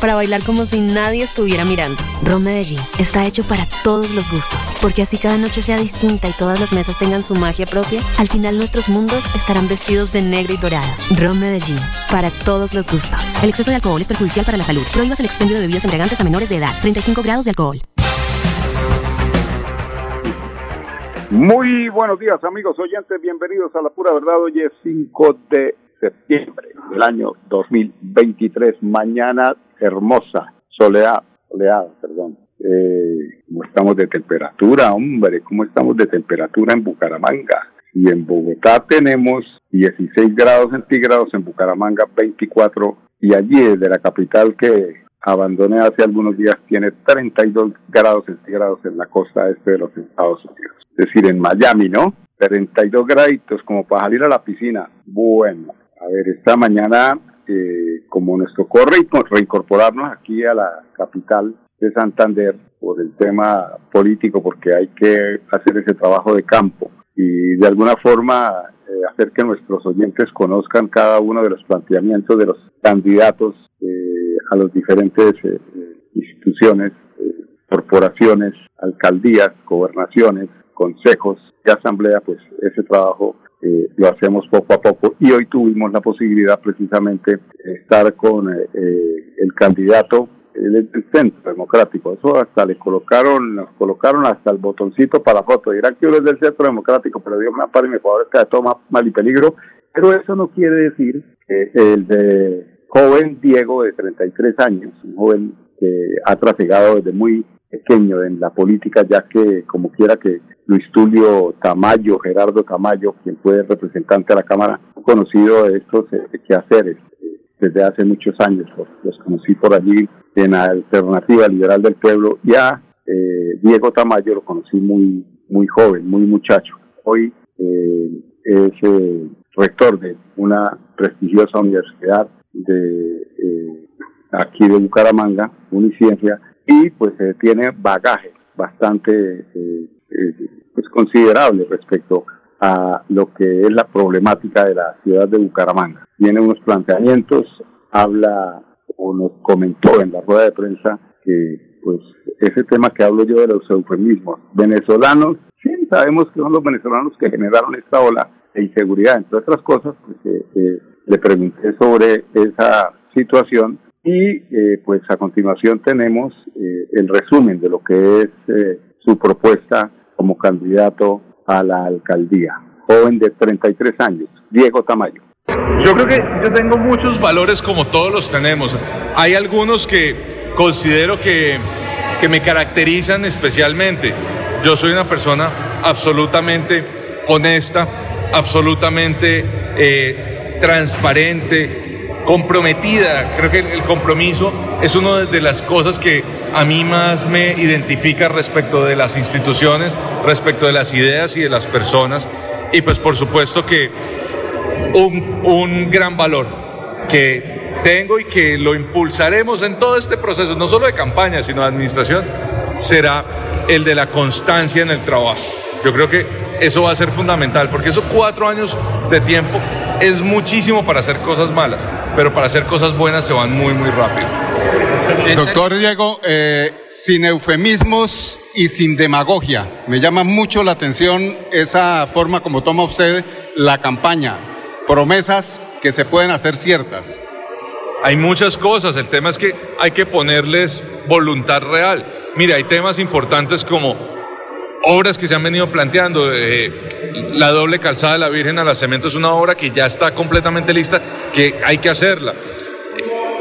para bailar como si nadie estuviera mirando. Ron Medellín está hecho para todos los gustos, porque así cada noche sea distinta y todas las mesas tengan su magia propia, al final nuestros mundos estarán vestidos de negro y dorado. Ron Medellín, para todos los gustos. El exceso de alcohol es perjudicial para la salud. Prohíbas el expendio de bebidas embriagantes a menores de edad. 35 grados de alcohol. Muy buenos días amigos oyentes, bienvenidos a La Pura Verdad. Hoy es 5 de septiembre del año 2023, mañana hermosa, soleada, soleada, perdón. Eh, ¿Cómo estamos de temperatura, hombre? ¿Cómo estamos de temperatura en Bucaramanga? Y en Bogotá tenemos 16 grados centígrados, en Bucaramanga 24 y allí desde la capital que abandoné hace algunos días tiene 32 grados centígrados en la costa este de los Estados Unidos. Es decir, en Miami, ¿no? 32 graditos como para salir a la piscina. Bueno, a ver, esta mañana, eh, como nos tocó reincorporarnos aquí a la capital de Santander por el tema político, porque hay que hacer ese trabajo de campo y de alguna forma eh, hacer que nuestros oyentes conozcan cada uno de los planteamientos de los candidatos eh, a las diferentes eh, instituciones, corporaciones, alcaldías, gobernaciones, consejos y asamblea, pues ese trabajo lo hacemos poco a poco y hoy tuvimos la posibilidad precisamente de estar con el candidato del centro democrático. Eso hasta le colocaron, nos colocaron hasta el botoncito para foto. Dirán que uno es del centro democrático, pero Dios me ampare y me favorezca de todo mal y peligro. Pero eso no quiere decir que el de joven Diego de 33 años, un joven que ha trasegado desde muy pequeño en la política, ya que como quiera que Luis Tulio Tamayo, Gerardo Tamayo, quien fue representante de la Cámara, conocido de estos eh, quehaceres eh, desde hace muchos años, los conocí por allí en la Alternativa Liberal del Pueblo y a eh, Diego Tamayo lo conocí muy, muy joven, muy muchacho. Hoy eh, es eh, rector de una prestigiosa universidad de aquí de Bucaramanga, Uniciencia, y pues tiene bagaje bastante pues considerable respecto a lo que es la problemática de la ciudad de Bucaramanga. Tiene unos planteamientos, habla o nos comentó en la rueda de prensa que pues ese tema que hablo yo de los eufemismos venezolanos, sí sabemos que son los venezolanos que generaron esta ola de inseguridad, entre otras cosas, pues eh, eh, le pregunté sobre esa situación y eh, pues a continuación tenemos el resumen de lo que es su propuesta como candidato a la alcaldía. Joven de 33 años, Diego Tamayo. Yo creo que yo tengo muchos valores como todos los tenemos. Hay algunos que considero que, que me caracterizan especialmente. Yo soy una persona absolutamente honesta, absolutamente eh, transparente, comprometida. Creo que el compromiso es una de las cosas que a mí más me identifica respecto de las instituciones, respecto de las ideas y de las personas. Y pues por supuesto que un, un gran valor que tengo y que lo impulsaremos en todo este proceso, no solo de campaña, sino de administración, será el de la constancia en el trabajo. Yo creo que eso va a ser fundamental, porque esos cuatro años de tiempo es muchísimo para hacer cosas malas, pero para hacer cosas buenas se van muy, muy rápido. Doctor Diego, eh, sin eufemismos y sin demagogia, me llama mucho la atención esa forma como toma usted la campaña promesas que se pueden hacer ciertas. Hay muchas cosas, el tema es que hay que ponerles voluntad real. Mire, hay temas importantes como obras que se han venido planteando. Eh, la doble calzada de la Virgen a la Cemento es una obra que ya está completamente lista, que hay que hacerla.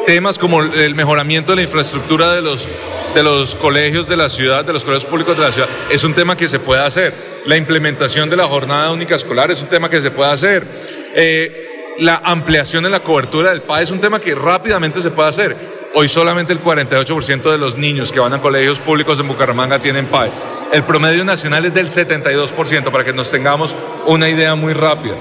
Temas como el mejoramiento de la infraestructura de los de los colegios de la ciudad, de los colegios públicos de la ciudad, es un tema que se puede hacer. La implementación de la jornada única escolar es un tema que se puede hacer. Eh, la ampliación en la cobertura del PAE es un tema que rápidamente se puede hacer. Hoy solamente el 48% de los niños que van a colegios públicos en Bucaramanga tienen PAE. El promedio nacional es del 72%, para que nos tengamos una idea muy rápida.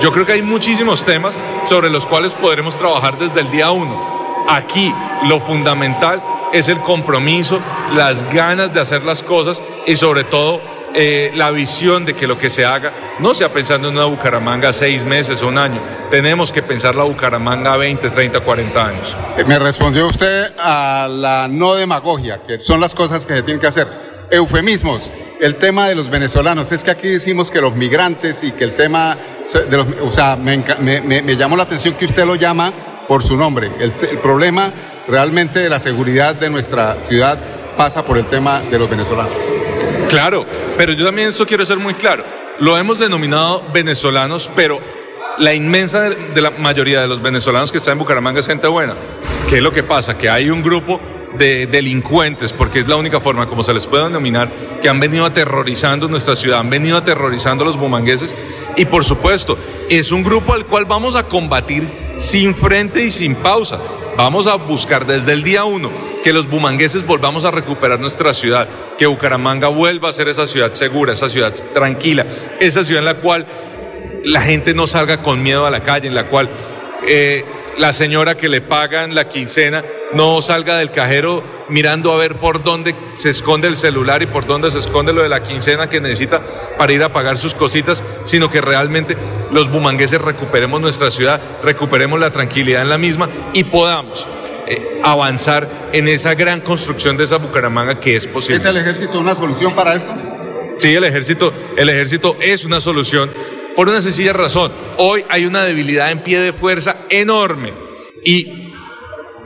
Yo creo que hay muchísimos temas sobre los cuales podremos trabajar desde el día uno. Aquí lo fundamental es el compromiso, las ganas de hacer las cosas y sobre todo eh, la visión de que lo que se haga no sea pensando en una Bucaramanga seis meses o un año. Tenemos que pensar la Bucaramanga 20, 30, 40 años. Eh, me respondió usted a la no demagogia, que son las cosas que se tienen que hacer. Eufemismos, el tema de los venezolanos. Es que aquí decimos que los migrantes y que el tema de los... O sea, me, me, llamó la atención que usted lo llama por su nombre. El, el problema realmente de la seguridad de nuestra ciudad pasa por el tema de los venezolanos. Claro, pero yo también eso quiero ser muy claro. Lo hemos denominado venezolanos, pero la inmensa de la mayoría de los venezolanos que están en Bucaramanga es gente buena. ¿Qué es lo que pasa? Que hay un grupo de delincuentes, porque es la única forma como se les puede denominar, que han venido aterrorizando nuestra ciudad, han venido aterrorizando a los bumangueses y por supuesto es un grupo al cual vamos a combatir sin frente y sin pausa. Vamos a buscar desde el día uno que los bumangueses volvamos a recuperar nuestra ciudad, que Bucaramanga vuelva a ser esa ciudad segura, esa ciudad tranquila, esa ciudad en la cual la gente no salga con miedo a la calle, en la cual eh, la señora que le pagan la quincena no salga del cajero mirando a ver por dónde se esconde el celular y por dónde se esconde lo de la quincena que necesita para ir a pagar sus cositas, sino que realmente los bumangueses recuperemos nuestra ciudad, recuperemos la tranquilidad en la misma y podamos eh, avanzar en esa gran construcción de esa Bucaramanga que es posible. ¿Es el ejército una solución para esto? Sí, el ejército, el ejército es una solución por una sencilla razón. Hoy hay una debilidad en pie de fuerza enorme y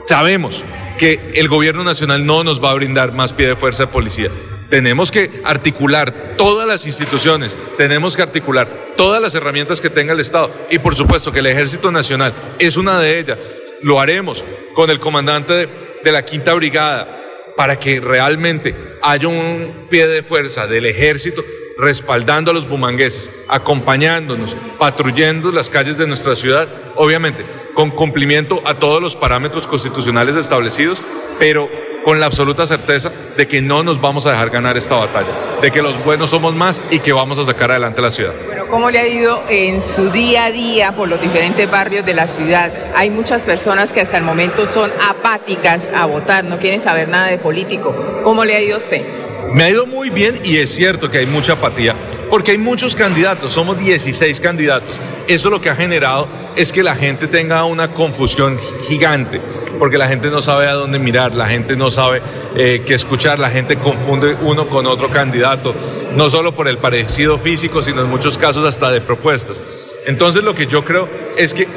sabemos que el gobierno nacional no nos va a brindar más pie de fuerza de policía. Tenemos que articular todas las instituciones, tenemos que articular todas las herramientas que tenga el Estado y por supuesto que el Ejército Nacional es una de ellas. Lo haremos con el comandante de, la Quinta Brigada para que realmente haya un pie de fuerza del ejército respaldando a los bumangueses, acompañándonos, patrullando las calles de nuestra ciudad, obviamente con cumplimiento a todos los parámetros constitucionales establecidos, pero con la absoluta certeza de que no nos vamos a dejar ganar esta batalla, de que los buenos somos más y que vamos a sacar adelante la ciudad. Bueno, ¿cómo le ha ido en su día a día por los diferentes barrios de la ciudad? Hay muchas personas que hasta el momento son apáticas a votar, no quieren saber nada de político. ¿Cómo le ha ido a usted? Me ha ido muy bien y es cierto que hay mucha apatía, porque hay muchos candidatos, somos 16 candidatos. Eso lo que ha generado es que la gente tenga una confusión gigante, porque la gente no sabe a dónde mirar, la gente no sabe eh, qué escuchar, la gente confunde uno con otro candidato, no solo por el parecido físico, sino en muchos casos hasta de propuestas. Entonces lo que yo creo es que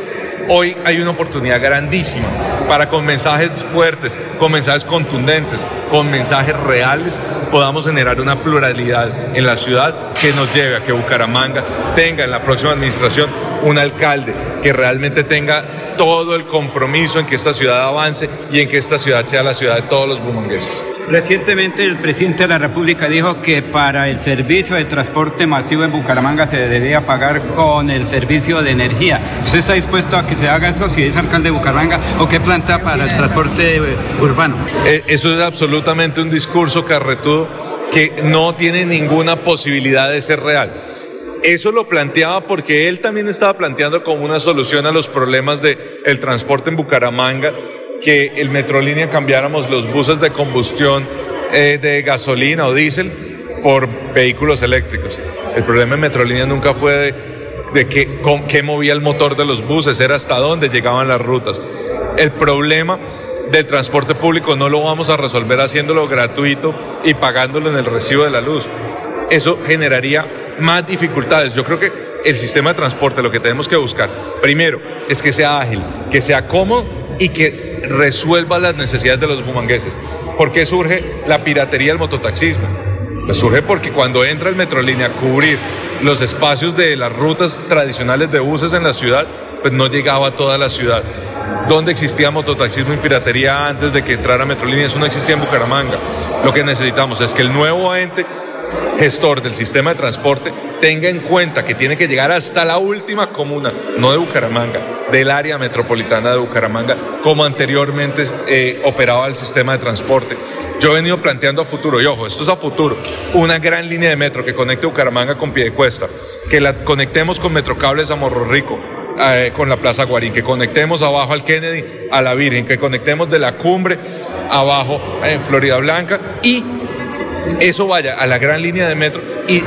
Hoy hay una oportunidad grandísima para con mensajes fuertes, con mensajes contundentes, con mensajes reales, podamos generar una pluralidad en la ciudad que nos lleve a que Bucaramanga tenga en la próxima administración un alcalde que realmente tenga todo el compromiso en que esta ciudad avance y en que esta ciudad sea la ciudad de todos los bumangueses. Recientemente el presidente de la República dijo que para el servicio de transporte masivo en Bucaramanga se debería pagar con el servicio de energía. ¿Usted está dispuesto a que se haga eso si es alcalde de Bucaramanga o qué planta para el transporte urbano? Eh, eso es absolutamente un discurso carretudo que no tiene ninguna posibilidad de ser real. Eso lo planteaba porque él también estaba planteando como una solución a los problemas del el transporte en Bucaramanga que el Metrolínea cambiáramos los buses de combustión eh, de gasolina o diésel por vehículos eléctricos. El problema en Metrolínea nunca fue de, de qué, movía el motor de los buses, era hasta dónde llegaban las rutas. El problema del transporte público no lo vamos a resolver haciéndolo gratuito y pagándolo en el recibo de la luz. Eso generaría más dificultades. Yo creo que el sistema de transporte lo que tenemos que buscar, primero, es que sea ágil, que sea cómodo y que resuelva las necesidades de los bumangueses. ¿Por qué surge la piratería del mototaxismo? Pues surge porque cuando entra el Metrolínea a cubrir los espacios de las rutas tradicionales de buses en la ciudad, pues no llegaba a toda la ciudad. ¿Dónde existía mototaxismo y piratería antes de que entrara Metrolínea? Eso no existía en Bucaramanga. Lo que necesitamos es que el nuevo ente gestor del sistema de transporte tenga en cuenta que tiene que llegar hasta la última comuna, no de Bucaramanga, del área metropolitana de Bucaramanga, como anteriormente eh, operaba el sistema de transporte. Yo he venido planteando a futuro, y ojo, esto es a futuro, una gran línea de metro que conecte Bucaramanga con Piedecuesta, que la conectemos con Metrocables a Morro Rico, eh, con la Plaza Guarín, que conectemos abajo al Kennedy a la Virgen, que conectemos de la cumbre abajo en Florida Blanca y eso vaya a la gran línea de metro y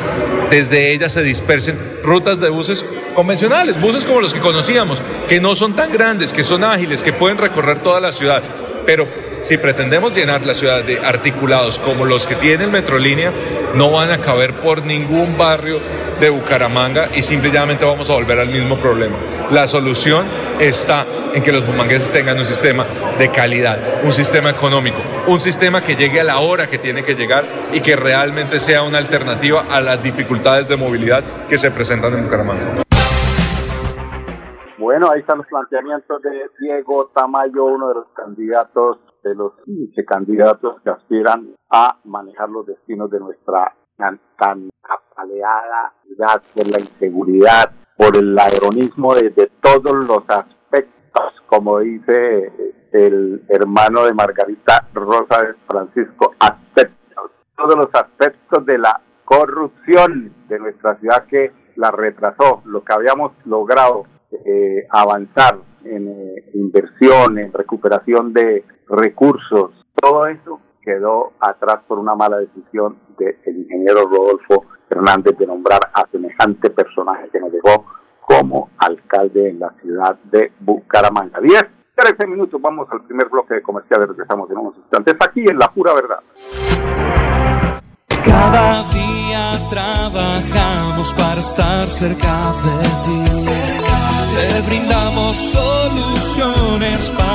desde ella se dispersen rutas de buses convencionales, buses como los que conocíamos, que no son tan grandes, que son ágiles, que pueden recorrer toda la ciudad, pero si pretendemos llenar la ciudad de articulados como los que tiene el Metrolínea, no van a caber por ningún barrio de Bucaramanga y simplemente vamos a volver al mismo problema. La solución está en que los bumangueses tengan un sistema de calidad, un sistema económico, un sistema que llegue a la hora que tiene que llegar y que realmente sea una alternativa a las dificultades de movilidad que se presentan en Bucaramanga. Bueno, ahí están los planteamientos de Diego Tamayo, uno de los candidatos de los 15 candidatos que aspiran a manejar los destinos de nuestra tan, tan apaleada por la inseguridad, por el ladronismo desde todos los aspectos, como dice el hermano de Margarita Rosa de Francisco, aspectos, todos los aspectos de la corrupción de nuestra ciudad que la retrasó, lo que habíamos logrado eh, avanzar en eh, inversión, en recuperación de recursos, todo eso quedó atrás por una mala decisión del ingeniero Rodolfo Hernández de nombrar a semejante personaje que nos dejó como alcalde en la ciudad de Bucaramanga. 10, 13 minutos, vamos al primer bloque de comerciales, regresamos en unos instantes aquí en La Pura Verdad. Cada día trabajamos para estar cerca de ti. Te brindamos soluciones para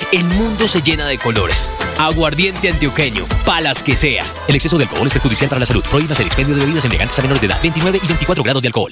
el mundo se llena de colores. Aguardiente antioqueño, palas que sea. El exceso de alcohol es perjudicial para la salud. Prohíbas el expendio de bebidas elegantes a menores de edad, 29 y 24 grados de alcohol.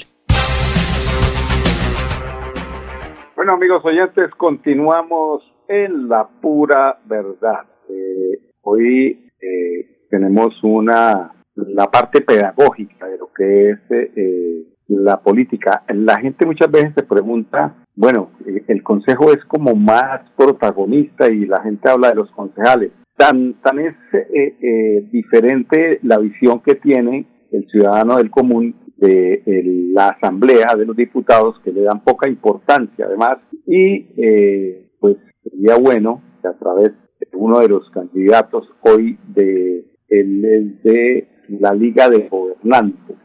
Bueno, amigos oyentes, continuamos en la pura verdad. Eh, hoy eh, tenemos una la parte pedagógica de lo que es eh, la política. La gente muchas veces se pregunta, bueno, eh, el consejo es como más protagonista y la gente habla de los concejales. Tan, tan es eh, eh, diferente la visión que tiene el ciudadano del común de la asamblea de los diputados que le dan poca importancia además y pues sería bueno que a través de uno de los candidatos hoy de el, de la Liga de Gobernantes,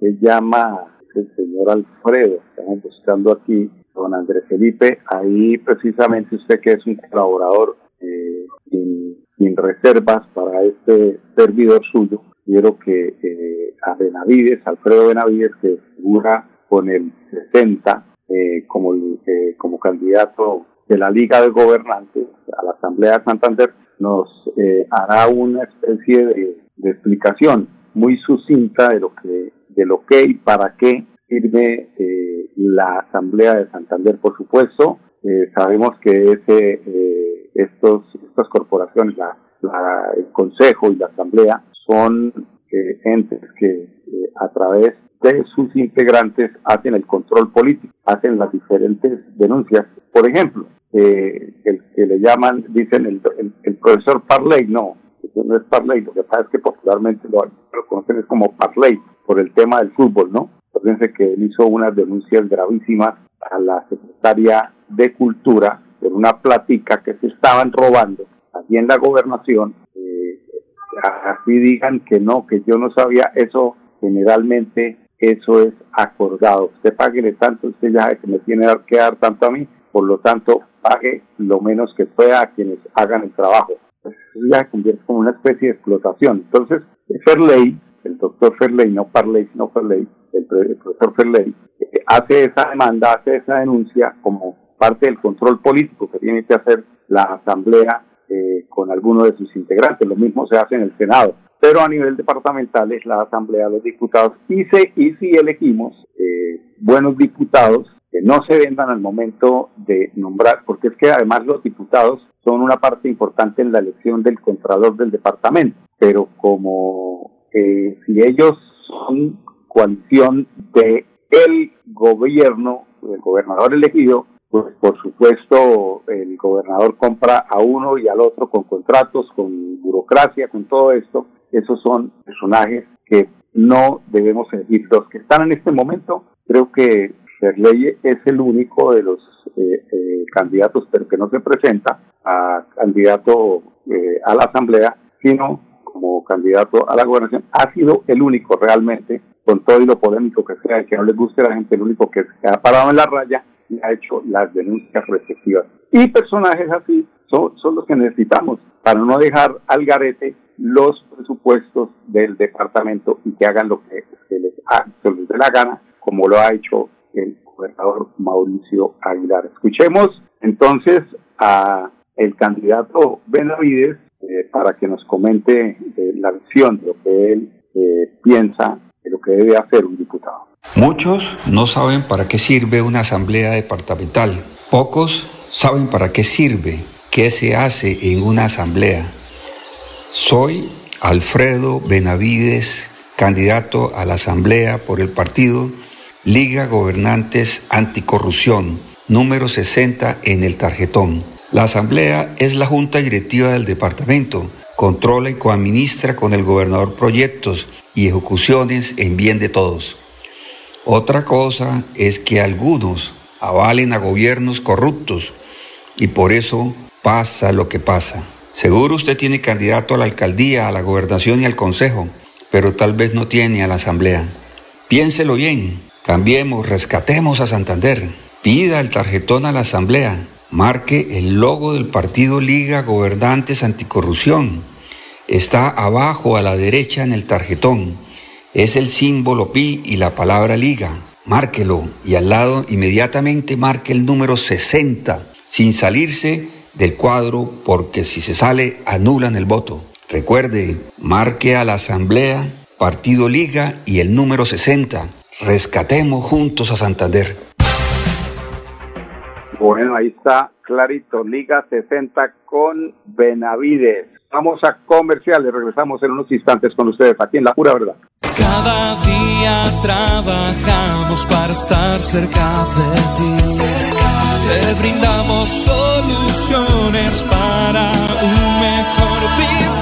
se llama el señor Alfredo, estamos buscando aquí, don Andrés Felipe, ahí precisamente usted que es un colaborador eh, sin, reservas para este servidor suyo, quiero que eh, a Benavides, Alfredo Benavides, que figura con el 60 eh, como, eh, como candidato de la Liga de Gobernantes a la Asamblea de Santander, nos eh, hará una especie de, explicación muy sucinta de lo que de lo que y para qué sirve eh, la Asamblea de Santander, por supuesto. Eh, sabemos que ese, eh, estos, estas corporaciones, la, la, el Consejo y la Asamblea, son entes que a través de sus integrantes hacen el control político, hacen las diferentes denuncias. Por ejemplo, el que le llaman, dicen el, el, el profesor Parley, no, no es Parley, lo que pasa es que popularmente lo, lo conocen es como Parley, por el tema del fútbol, ¿no? Fíjense que él hizo unas denuncias gravísimas a la secretaria de Cultura por una plática que se estaban robando aquí en la gobernación. Eh, así digan que no, que yo no sabía eso, generalmente eso es acordado. Usted pague tanto, usted ya que me tiene que dar tanto a mí, por lo tanto pague lo menos que pueda a quienes hagan el trabajo. Eso ya convierte como una especie de explotación. Entonces, ley el doctor Ferley, no Parley, no Ferley, el, profesor Ferley, eh, hace esa demanda, hace esa denuncia como parte del control político que tiene que hacer la Asamblea eh, con alguno de sus integrantes. Lo mismo se hace en el Senado. Pero a nivel departamental es la Asamblea los Diputados y, se, y si elegimos eh, buenos diputados que no se vendan al momento de nombrar, porque es que además los diputados son una parte importante en la elección del Contralor del Departamento, pero como si ellos son coalición de el gobierno, del gobernador elegido, pues por supuesto el gobernador compra a uno y al otro con contratos, con burocracia, con todo esto. Esos son personajes que no debemos elegir. Los que están en este momento, creo que Ferley es el único de los eh, eh, candidatos, pero que no se presenta a candidato eh, a la Asamblea, sino como candidato a la gobernación, ha sido el único realmente, con todo y lo polémico que sea, que no les guste a la gente, el único que se ha parado en la raya y ha hecho las denuncias respectivas. Y personajes así son, son los que necesitamos para no dejar al garete los presupuestos del departamento y que hagan lo que se les, dé la gana, como lo ha hecho el gobernador Mauricio Aguilar. Escuchemos entonces a el candidato Benavides eh, para que nos comente eh, la visión de lo que él eh, piensa de lo que debe hacer un diputado. Muchos no saben para qué sirve una asamblea departamental. Pocos saben para qué sirve, qué se hace en una asamblea. Soy Alfredo Benavides, candidato a la asamblea por el partido Liga Gobernantes Anticorrupción, número 60 en el tarjetón. La Asamblea es la junta directiva del departamento, controla y coadministra con el gobernador proyectos y ejecuciones en bien de todos. Otra cosa es que algunos avalen a gobiernos corruptos y por eso pasa lo que pasa. Seguro usted tiene candidato a la alcaldía, a la gobernación y al consejo, pero tal vez no tiene a la asamblea. Piénselo bien, cambiemos, rescatemos a Santander, pida el tarjetón a la asamblea, Marque el logo del partido Liga Gobernantes Anticorrupción. Está abajo a la derecha en el tarjetón. Es el símbolo pi y la palabra liga. Márquelo y al lado inmediatamente marque el número 60 sin salirse del cuadro porque si se sale anulan el voto. Recuerde, marque a la asamblea, partido liga y el número 60. Rescatemos juntos a Santander. Bueno, ahí está clarito, Liga 60 con Benavides. Vamos a comerciales, regresamos en unos instantes con ustedes aquí en La Pura Verdad. Cada día trabajamos para estar cerca de ti. Te brindamos soluciones para un mejor vivir.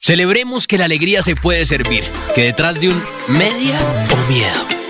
Celebremos que la alegría se puede servir, que detrás de un media o miedo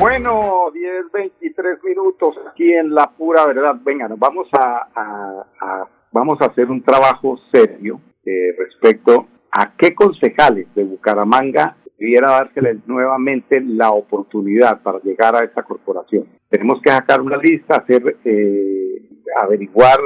Bueno, 10, 23 minutos aquí en La Pura Verdad. Venga, nos vamos a, vamos a hacer un trabajo serio eh, respecto a qué concejales de Bucaramanga debiera dárseles nuevamente la oportunidad para llegar a esta corporación. Tenemos que sacar una lista, hacer, eh, averiguar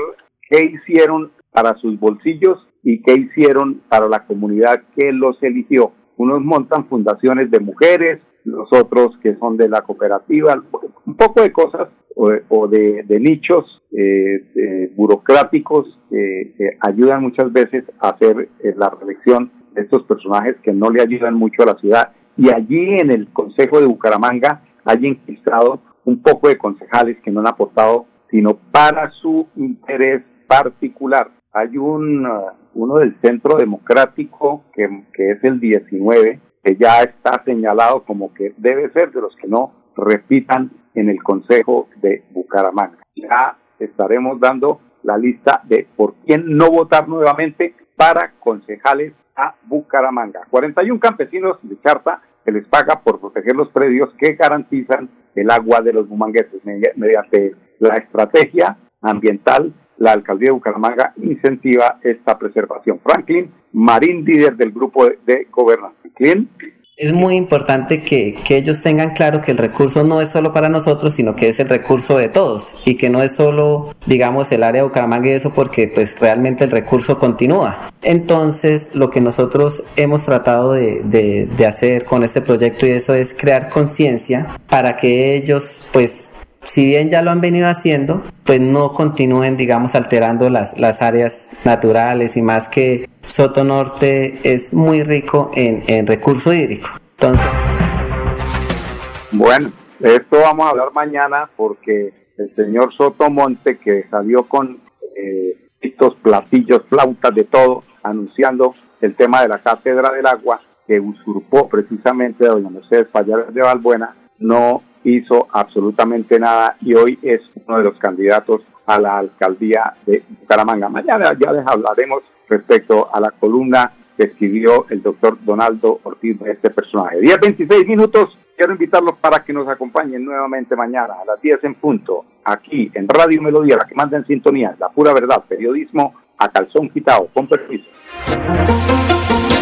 qué hicieron para sus bolsillos y qué hicieron para la comunidad que los eligió. Unos montan fundaciones de mujeres, los otros que son de la cooperativa, un poco de cosas o, o de, nichos eh, de burocráticos que ayudan muchas veces a hacer eh, la reelección de estos personajes que no le ayudan mucho a la ciudad. Y allí en el Consejo de Bucaramanga hay enquistado un poco de concejales que no han aportado sino para su interés particular. Hay un, uh, uno del Centro Democrático que, que es el 19, que ya está señalado como que debe ser de los que no repitan en el Consejo de Bucaramanga. Ya estaremos dando la lista de por quién no votar nuevamente para concejales a Bucaramanga. 41 campesinos de Charta se les paga por proteger los predios que garantizan el agua de los bumangueses mediante la estrategia ambiental. La alcaldía de Bucaramanga incentiva esta preservación. Franklin Marín, líder del grupo de, de. Franklin. Es muy importante que, que, ellos tengan claro que el recurso no es solo para nosotros, sino que es el recurso de todos y que no es solo, digamos, el área de Bucaramanga y eso porque pues realmente el recurso continúa. Entonces, lo que nosotros hemos tratado de, de, de hacer con este proyecto y eso es crear conciencia para que ellos pues si bien ya lo han venido haciendo, pues no continúen, digamos, alterando las, las áreas naturales y más que Soto Norte es muy rico en, en recurso hídrico. Entonces... Bueno, de esto vamos a hablar mañana porque el señor Soto Monte, que salió con eh, estos platillos, flautas de todo, anunciando el tema de la cátedra del agua, que usurpó precisamente a doña Mercedes Payares de Valbuena, no hizo absolutamente nada y hoy es uno de los candidatos a la alcaldía de Bucaramanga. Mañana ya les hablaremos respecto a la columna que escribió el doctor Donaldo Ortiz de este personaje. 10, 26 minutos. Quiero invitarlos para que nos acompañen nuevamente mañana a las 10 en punto, aquí en Radio Melodía, la que manda en sintonía, la pura verdad, periodismo a calzón quitado. Con permiso.